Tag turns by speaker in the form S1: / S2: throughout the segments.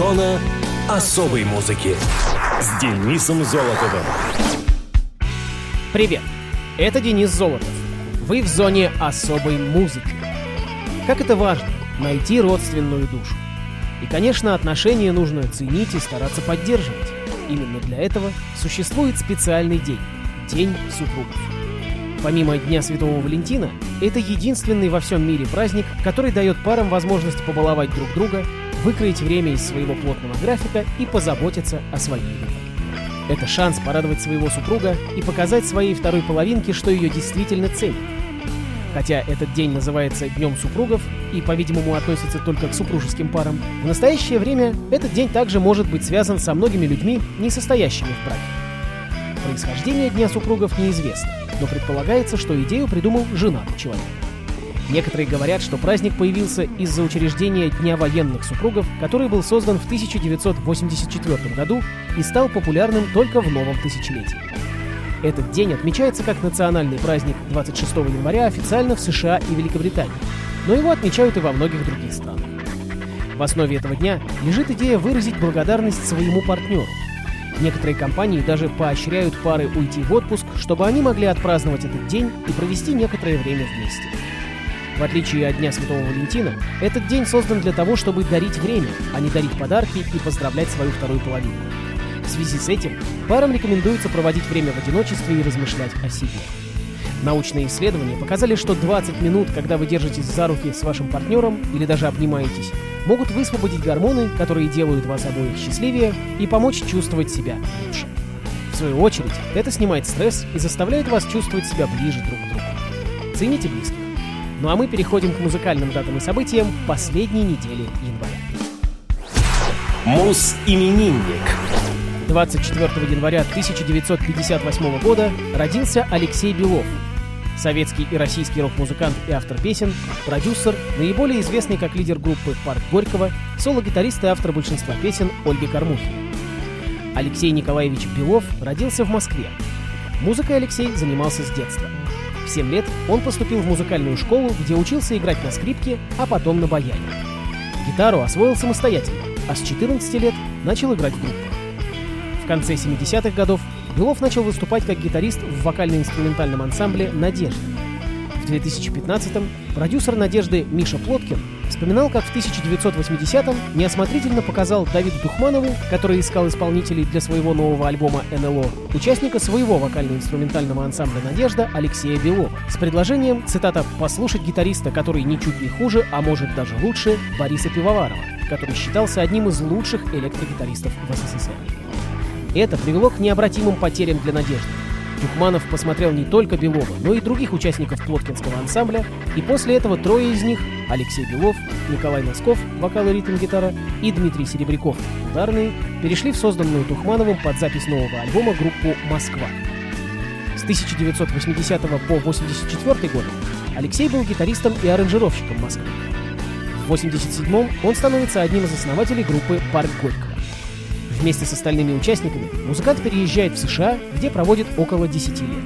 S1: Зона особой музыки с Денисом Золотовым.
S2: Привет, это Денис Золотов. Вы в зоне особой музыки. Как это важно — найти родственную душу. И, конечно, отношения нужно ценить и стараться поддерживать. Именно для этого существует специальный день — День супругов. Помимо Дня Святого Валентина, это единственный во всем мире праздник, который дает парам возможность побаловать друг друга, выкроить время из своего плотного графика и позаботиться о своей любви. Это шанс порадовать своего супруга и показать своей второй половинке, что ее действительно ценят. Хотя этот день называется Днем супругов и, по-видимому, относится только к супружеским парам, в настоящее время этот день также может быть связан со многими людьми, не состоящими в браке. Происхождение Дня супругов неизвестно, но предполагается, что идею придумал женатый человек. Некоторые говорят, что праздник появился из-за учреждения Дня военных супругов, который был создан в 1984 году и стал популярным только в новом тысячелетии. Этот день отмечается как национальный праздник 26 января официально в США и Великобритании, но его отмечают и во многих других странах. В основе этого дня лежит идея выразить благодарность своему партнеру. Некоторые компании даже поощряют пары уйти в отпуск, чтобы они могли отпраздновать этот день и провести некоторое время вместе. В отличие от Дня Святого Валентина, этот день создан для того, чтобы дарить время, а не дарить подарки и поздравлять свою вторую половину. В связи с этим парам рекомендуется проводить время в одиночестве и размышлять о себе. Научные исследования показали, что 20 минут, когда вы держитесь за руки с вашим партнером или даже обнимаетесь, могут высвободить гормоны, которые делают вас обоих счастливее и помочь чувствовать себя лучше. В свою очередь, это снимает стресс и заставляет вас чувствовать себя ближе друг к другу. Цените близких. Ну а мы переходим к музыкальным датам и событиям последней недели января.
S1: Мус-именинник.
S2: 24 января 1958 года родился Алексей Белов. Советский и российский рок-музыкант и автор песен, продюсер, наиболее известный как лидер группы «Парк Горького», соло-гитарист и автор большинства песен Ольги Кормухиной. Алексей Николаевич Белов родился в Москве. Музыкой Алексей занимался с детства. В 7 лет он поступил в музыкальную школу, где учился играть на скрипке, а потом на баяне. Гитару освоил самостоятельно, а с 14 лет начал играть в группах. В конце 70-х годов Белов начал выступать как гитарист в вокально-инструментальном ансамбле «Надежда». В 2015-м продюсер «Надежды» Миша Плоткин вспоминал, как в 1980-м неосмотрительно показал Давиду Духманову, который искал исполнителей для своего нового альбома «НЛО», участника своего вокально-инструментального ансамбля «Надежда» Алексея Белова с предложением, цитата, «послушать гитариста, который ничуть не хуже, а может даже лучше, Бориса Пивоварова, который считался одним из лучших электрогитаристов в СССР». Это привело к необратимым потерям для «Надежды». Духманов посмотрел не только Белова, но и других участников Плоткинского ансамбля, и после этого трое из них – Алексей Белов, Николай Носков, вокал и ритм-гитара, и Дмитрий Серебряков, ударные, перешли в созданную Духмановым под запись нового альбома группу «Москва». С 1980 по 1984 год Алексей был гитаристом и аранжировщиком Москвы. В 1987 он становится одним из основателей группы «Парк Горького». Вместе с остальными участниками музыкант переезжает в США, где проводит около 10 лет.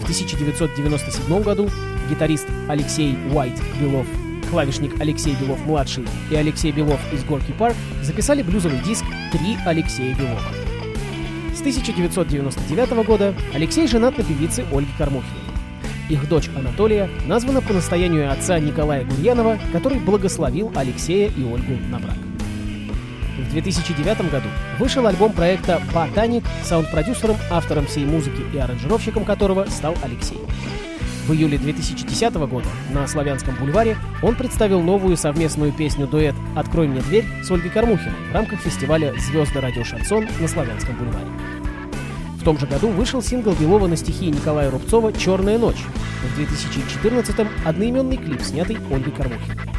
S2: В 1997 году гитарист Алексей Уайт Белов, клавишник Алексей Белов-младший и Алексей Белов из Горки Парк записали блюзовый диск «Три Алексея Белова». С 1999 года Алексей женат на певице Ольге Кормухиной. Их дочь Анатолия названа по настоянию отца Николая Гурьянова, который благословил Алексея и Ольгу на брак. В 2009 году вышел альбом проекта «Ботаник», саунд-продюсером, автором всей музыки и аранжировщиком которого стал Алексей. В июле 2010 года на Славянском бульваре он представил новую совместную песню-дуэт «Открой мне дверь» с Ольгой Кормухиной в рамках фестиваля «Звезды радио Шансон» на Славянском бульваре. В том же году вышел сингл Белова на стихи Николая Рубцова «Черная ночь». В 2014-м одноименный клип, снятый Ольгой Кормухиной.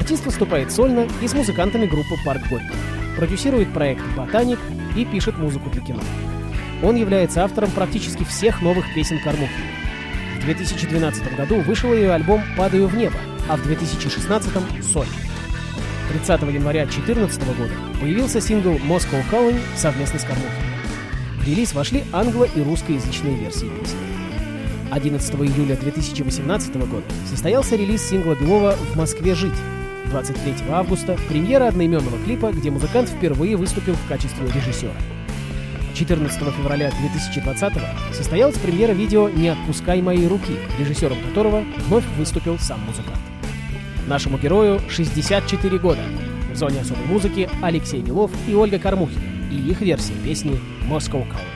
S2: Артист выступает сольно и с музыкантами группы «Парк Горького». Продюсирует проект «Ботаник» и пишет музыку для кино. Он является автором практически всех новых песен Кормухиной. В 2012 году вышел ее альбом «Падаю в небо», а в 2016-м — «Соль». 30 января 2014 года появился сингл «Moscow Calling» совместно с Кормухиной. В релиз вошли англо- и русскоязычные версии песни. 11 июля 2018 года состоялся релиз сингла Белова «В Москве жить». 23 августа — премьера одноименного клипа, где музыкант впервые выступил в качестве режиссера. 14 февраля 2020 состоялась премьера видео «Не отпускай мои руки», режиссером которого вновь выступил сам музыкант. Нашему герою 64 года. В зоне особой музыки Алексей Милов и Ольга Кормухина и их версия песни «Moscow
S3: Call».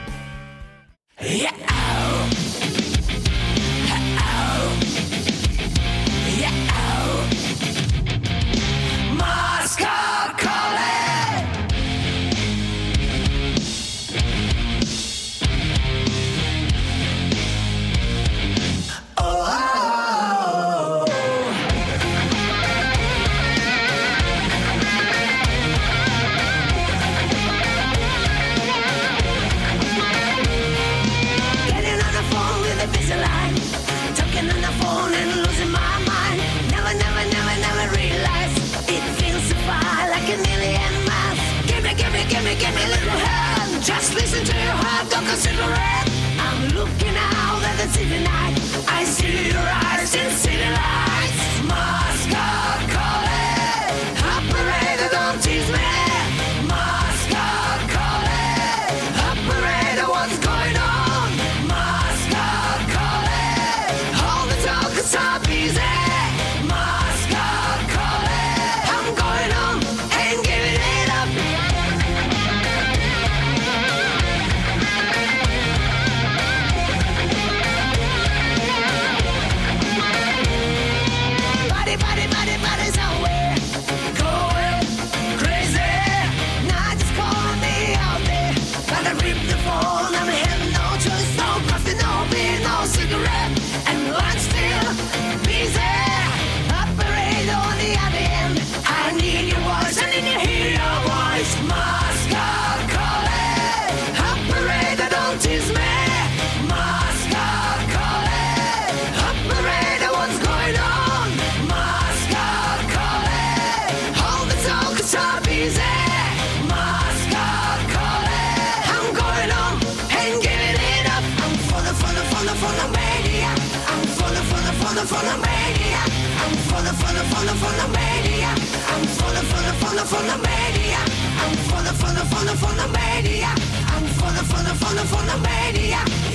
S3: falling for the mania. I'm falling, falling, falling for the mania. I'm falling, falling, falling for the mania. I'm falling, falling, falling for the mania. I'm falling, falling, falling for the mania.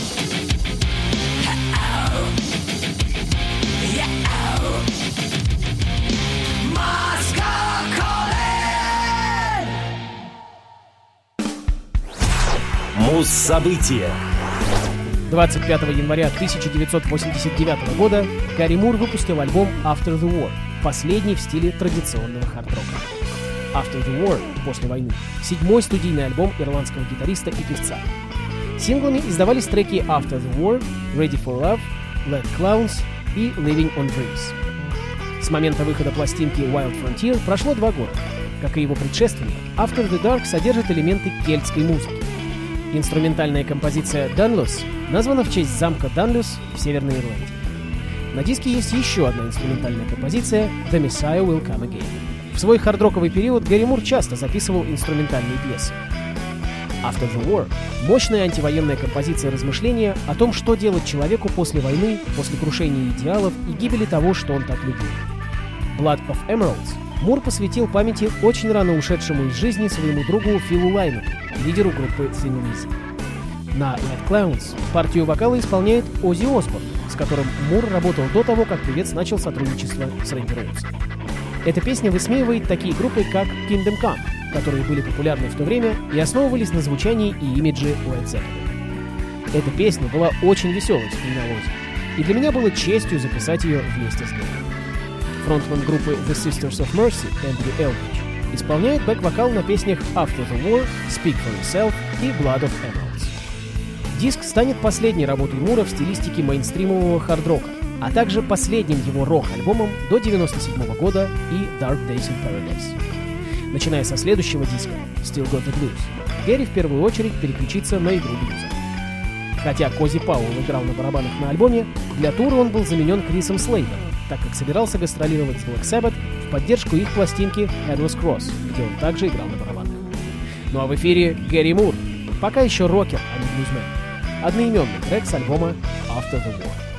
S3: Муз
S1: события.
S2: 25 января 1989 года Гарри Мур выпустил альбом After the War, последний в стиле традиционного хард-рока. After the War, после войны, седьмой студийный альбом ирландского гитариста и певца. Синглами издавались треки After the War, Ready for Love, Let Clowns и Living on Dreams. С момента выхода пластинки Wild Frontier прошло два года. Как и его предшественник, After the Dark содержит элементы кельтской музыки. Инструментальная композиция Dunlus названа в честь замка Данлюс в Северной Ирландии. На диске есть еще одна инструментальная композиция «The Messiah Will Come Again». В свой хардроковый период Гэри Мур часто записывал инструментальные пьесы. After the War — мощная антивоенная композиция размышления о том, что делать человеку после войны, после крушения идеалов и гибели того, что он так любил. Blood of Emeralds Мур посвятил памяти очень рано ушедшему из жизни своему другу Филу Лайну, лидеру группы Thin. На Red Clowns партию вокала исполняет Оззи Осборн, с которым Мур работал до того, как певец начал сотрудничество с Рэнди Роудс. Эта песня высмеивает такие группы, как Kingdom Come, которые были популярны в то время и основывались на звучании и имидже Led Zeppelin. Эта песня была очень веселой, вспоминал Оззи, и для меня было честью записать ее вместе с Гэри. Фронтмен группы The Sisters of Mercy Эндрю Элдридж исполняет бэк-вокал на песнях After the War, Speak for Yourself и Blood of Emeralds. Диск станет последней работой Мура в стилистике мейнстримового хард-рока, а также последним его рок-альбомом до 1997 года и Dark Days in Paradise. Начиная со следующего диска, Still Got the Blues, Гэри в первую очередь переключится на игру блюза. Хотя Кози Пауэлл играл на барабанах на альбоме, для тура он был заменен Крисом Слейдом, так как собирался гастролировать с Black Sabbath в поддержку их пластинки Headless Cross, где он также играл на барабанах. Ну а в эфире Гэри Мур, пока еще рокер, а не блюзмен. Одноименный трек с альбома After the War.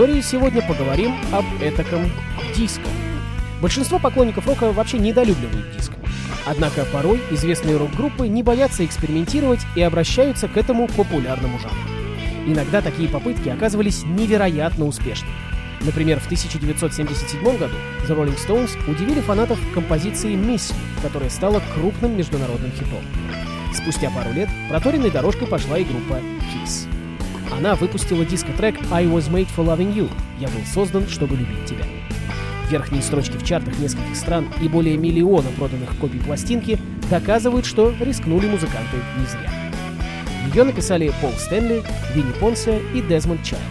S2: Истории сегодня поговорим об этаком диско. Большинство поклонников рока вообще недолюбливают диско. Однако порой известные рок-группы не боятся экспериментировать и обращаются к этому популярному жанру. Иногда такие попытки оказывались невероятно успешными. Например, в 1977 году The Rolling Stones удивили фанатов композицией «Miss Me», которая стала крупным международным хитом. Спустя пару лет проторенной дорожкой пошла и группа Kiss. Она выпустила диско-трек «I was made for loving you» «Я был создан, чтобы любить тебя». Верхние строчки в чартах нескольких стран и более миллиона проданных копий пластинки доказывают, что рискнули музыканты не зря. Ее написали Пол Стэнли, Винни Понсе и Дезмонд Чайлд.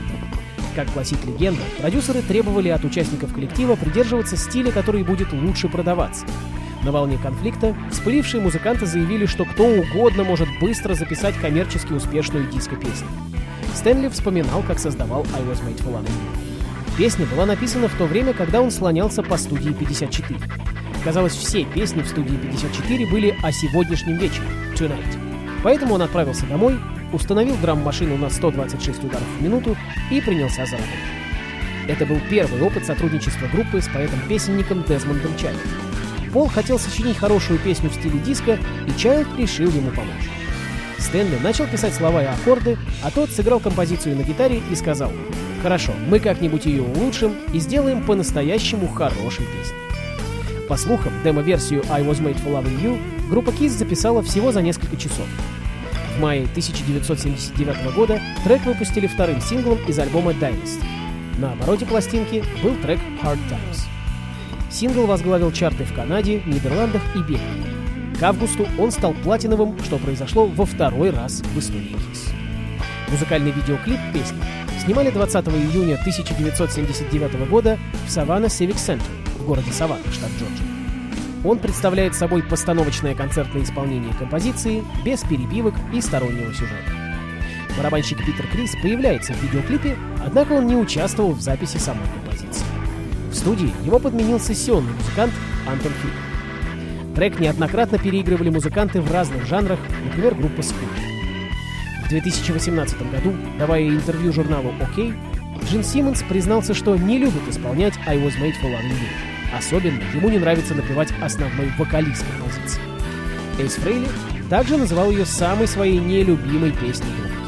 S2: Как гласит легенда, продюсеры требовали от участников коллектива придерживаться стиля, который будет лучше продаваться. На волне конфликта вспылившие музыканты заявили, что кто угодно может быстро записать коммерчески успешную диско-песню. Стэнли вспоминал, как создавал I Was Made for Loving You. Песня была написана в то время, когда он слонялся по студии 54. Казалось, все песни в студии 54 были о сегодняшнем вечере, Tonight. Поэтому он отправился домой, установил драм-машину на 126 ударов в минуту и принялся за работу. Это был первый опыт сотрудничества группы с поэтом-песенником Дезмондом Чайлдом. Пол хотел сочинить хорошую песню в стиле диска, и Чайлд решил ему помочь. Стэнли начал писать слова и аккорды, а тот сыграл композицию на гитаре и сказал «Хорошо, мы как-нибудь ее улучшим и сделаем по-настоящему хорошей песней». По слухам, демо-версию I Was Made For Loving You группа Kiss записала всего за несколько часов. В мае 1979 года трек выпустили вторым синглом из альбома Dynasty. На обороте пластинки был трек Hard Times. Сингл возглавил чарты в Канаде, Нидерландах и Бельгии. К августу он стал платиновым, что произошло во второй раз в истории Kiss. Музыкальный видеоклип песни снимали 20 июня 1979 года в Savannah Civic Center в городе Саванна, штат Джорджия. Он представляет собой постановочное концертное исполнение композиции без перебивок и стороннего сюжета. Барабанщик Питер Крис появляется в видеоклипе, однако он не участвовал в записи самой композиции. В студии его подменил сессионный музыкант Антон Филипп. Трек неоднократно переигрывали музыканты в разных жанрах, например, группа Скул. В 2018 году, давая интервью журналу OK, Джин Симмонс признался, что не любит исполнять I Was Made For Loving You. Особенно ему не нравится напевать основной вокалист композиции. Эйс Фрейли также называл ее самой своей нелюбимой песней группы.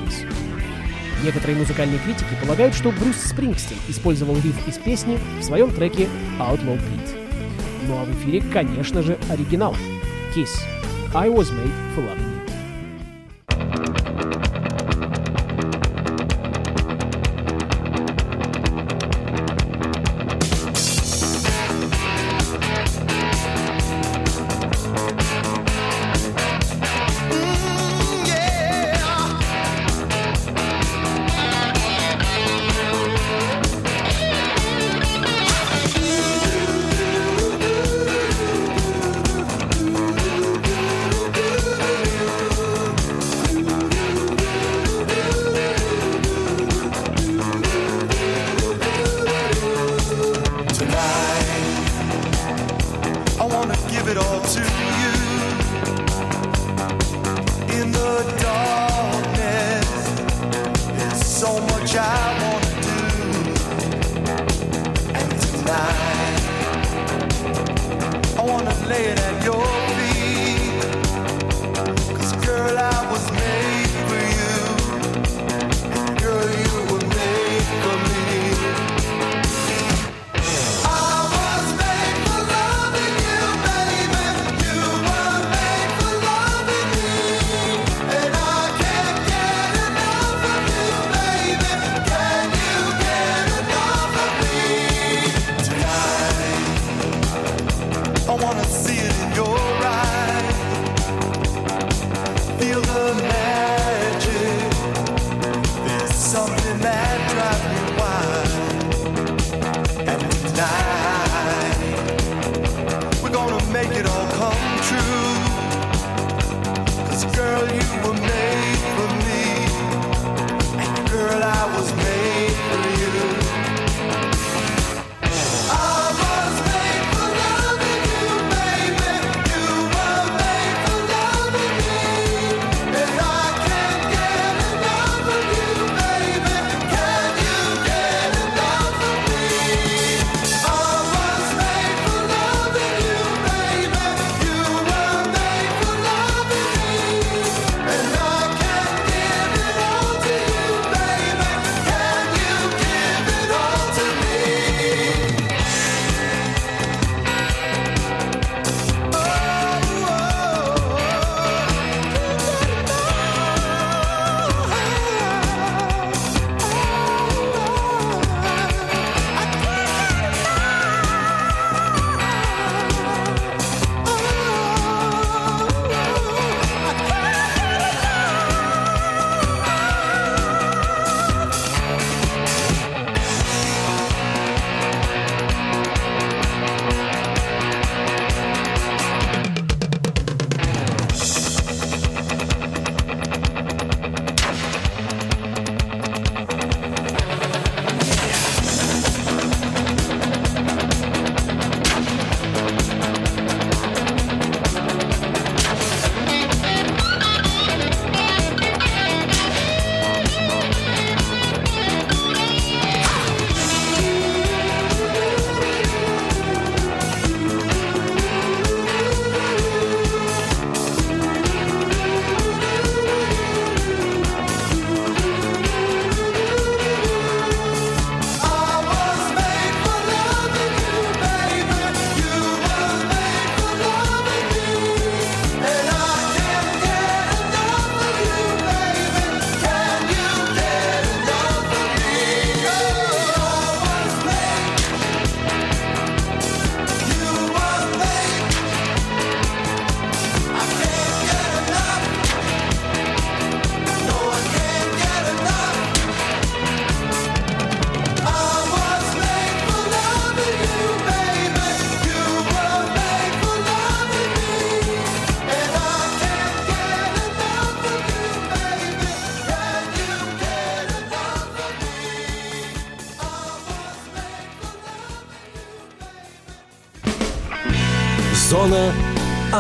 S2: Некоторые музыкальные критики полагают, что Брюс Спрингстин использовал риф из песни в своем треке Outlaw Pete. Ну а в эфире, конечно же, оригинал. Kiss. I was made for loving you.